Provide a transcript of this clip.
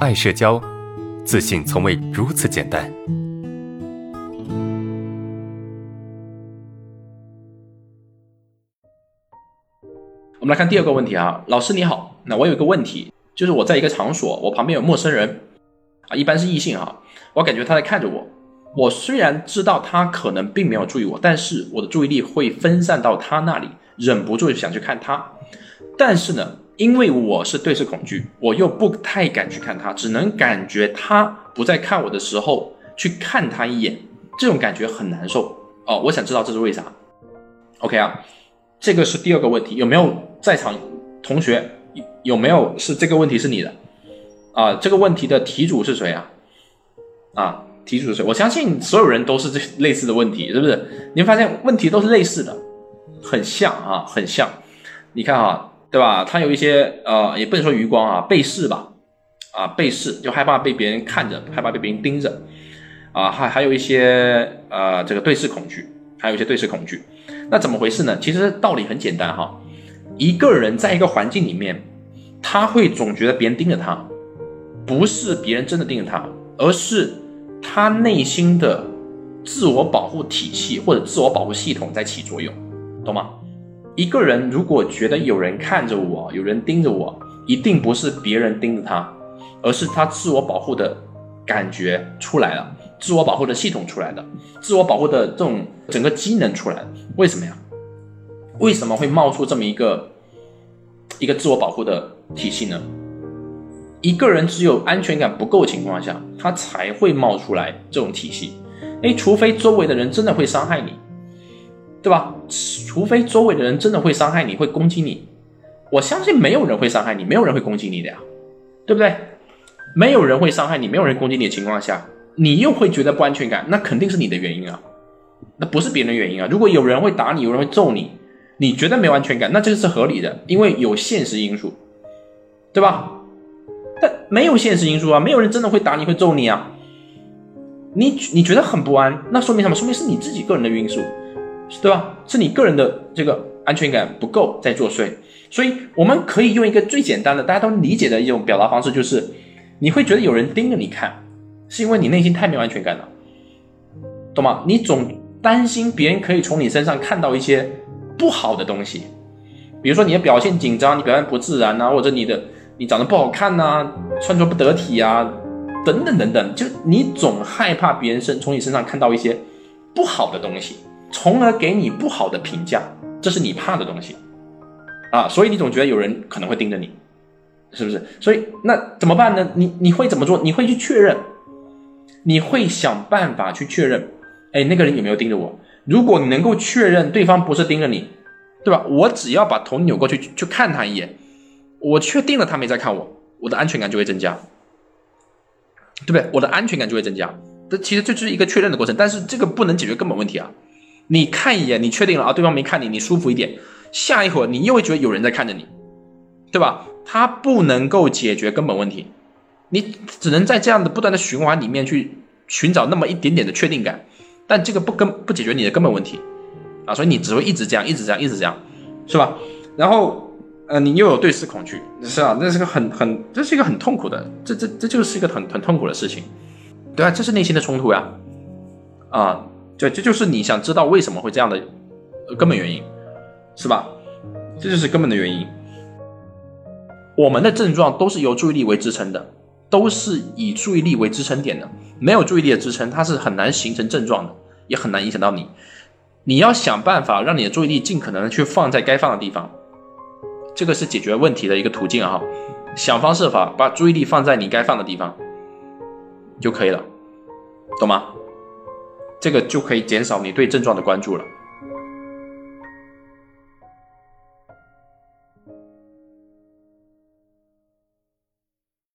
爱社交，自信从未如此简单。我们来看第二个问题啊，老师你好，那我有一个问题，就是我在一个场所，我旁边有陌生人啊，一般是异性哈，我感觉他在看着我，我虽然知道他可能并没有注意我，但是我的注意力会分散到他那里，忍不住想去看他，但是呢。因为我是对视恐惧，我又不太敢去看他，只能感觉他不在看我的时候去看他一眼，这种感觉很难受哦。我想知道这是为啥？OK 啊，这个是第二个问题，有没有在场同学有没有是这个问题是你的啊？这个问题的题主是谁啊？啊，题主是谁？我相信所有人都是这类似的问题，是不是？你会发现问题都是类似的，很像啊，很像。你看啊。对吧？他有一些呃，也不能说余光啊，背视吧，啊，背视就害怕被别人看着，害怕被别人盯着，啊，还还有一些呃，这个对视恐惧，还有一些对视恐惧。那怎么回事呢？其实道理很简单哈，一个人在一个环境里面，他会总觉得别人盯着他，不是别人真的盯着他，而是他内心的自我保护体系或者自我保护系统在起作用，懂吗？一个人如果觉得有人看着我，有人盯着我，一定不是别人盯着他，而是他自我保护的感觉出来了，自我保护的系统出来的，自我保护的这种整个机能出来了。为什么呀？为什么会冒出这么一个一个自我保护的体系呢？一个人只有安全感不够情况下，他才会冒出来这种体系。哎，除非周围的人真的会伤害你。对吧？除非周围的人真的会伤害你，会攻击你，我相信没有人会伤害你，没有人会攻击你的呀，对不对？没有人会伤害你，没有人攻击你的情况下，你又会觉得不安全感，那肯定是你的原因啊，那不是别人的原因啊。如果有人会打你，有人会揍你，你觉得没有安全感，那这个是合理的，因为有现实因素，对吧？但没有现实因素啊，没有人真的会打你会揍你啊，你你觉得很不安，那说明什么？说明是你自己个人的因素。对吧？是你个人的这个安全感不够在作祟，所以我们可以用一个最简单的、大家都理解的一种表达方式，就是你会觉得有人盯着你看，是因为你内心太没有安全感了，懂吗？你总担心别人可以从你身上看到一些不好的东西，比如说你的表现紧张，你表现不自然呐，或者你的你长得不好看呐，穿着不得体啊，等等等等，就你总害怕别人身从你身上看到一些不好的东西。从而给你不好的评价，这是你怕的东西，啊，所以你总觉得有人可能会盯着你，是不是？所以那怎么办呢？你你会怎么做？你会去确认，你会想办法去确认，哎，那个人有没有盯着我？如果你能够确认对方不是盯着你，对吧？我只要把头扭过去去看他一眼，我确定了他没在看我，我的安全感就会增加，对不对？我的安全感就会增加。这其实这就是一个确认的过程，但是这个不能解决根本问题啊。你看一眼，你确定了啊？对方没看你，你舒服一点。下一会儿你又会觉得有人在看着你，对吧？它不能够解决根本问题，你只能在这样的不断的循环里面去寻找那么一点点的确定感，但这个不根不解决你的根本问题啊，所以你只会一直这样，一直这样，一直这样，是吧？然后呃，你又有对视恐惧，是吧？那是个很很，这是一个很痛苦的，这这这就是一个很很痛苦的事情，对吧？这是内心的冲突呀，啊。对，这就是你想知道为什么会这样的根本原因，是吧？这就是根本的原因。我们的症状都是由注意力为支撑的，都是以注意力为支撑点的。没有注意力的支撑，它是很难形成症状的，也很难影响到你。你要想办法让你的注意力尽可能的去放在该放的地方，这个是解决问题的一个途径啊！想方设法把注意力放在你该放的地方就可以了，懂吗？这个就可以减少你对症状的关注了。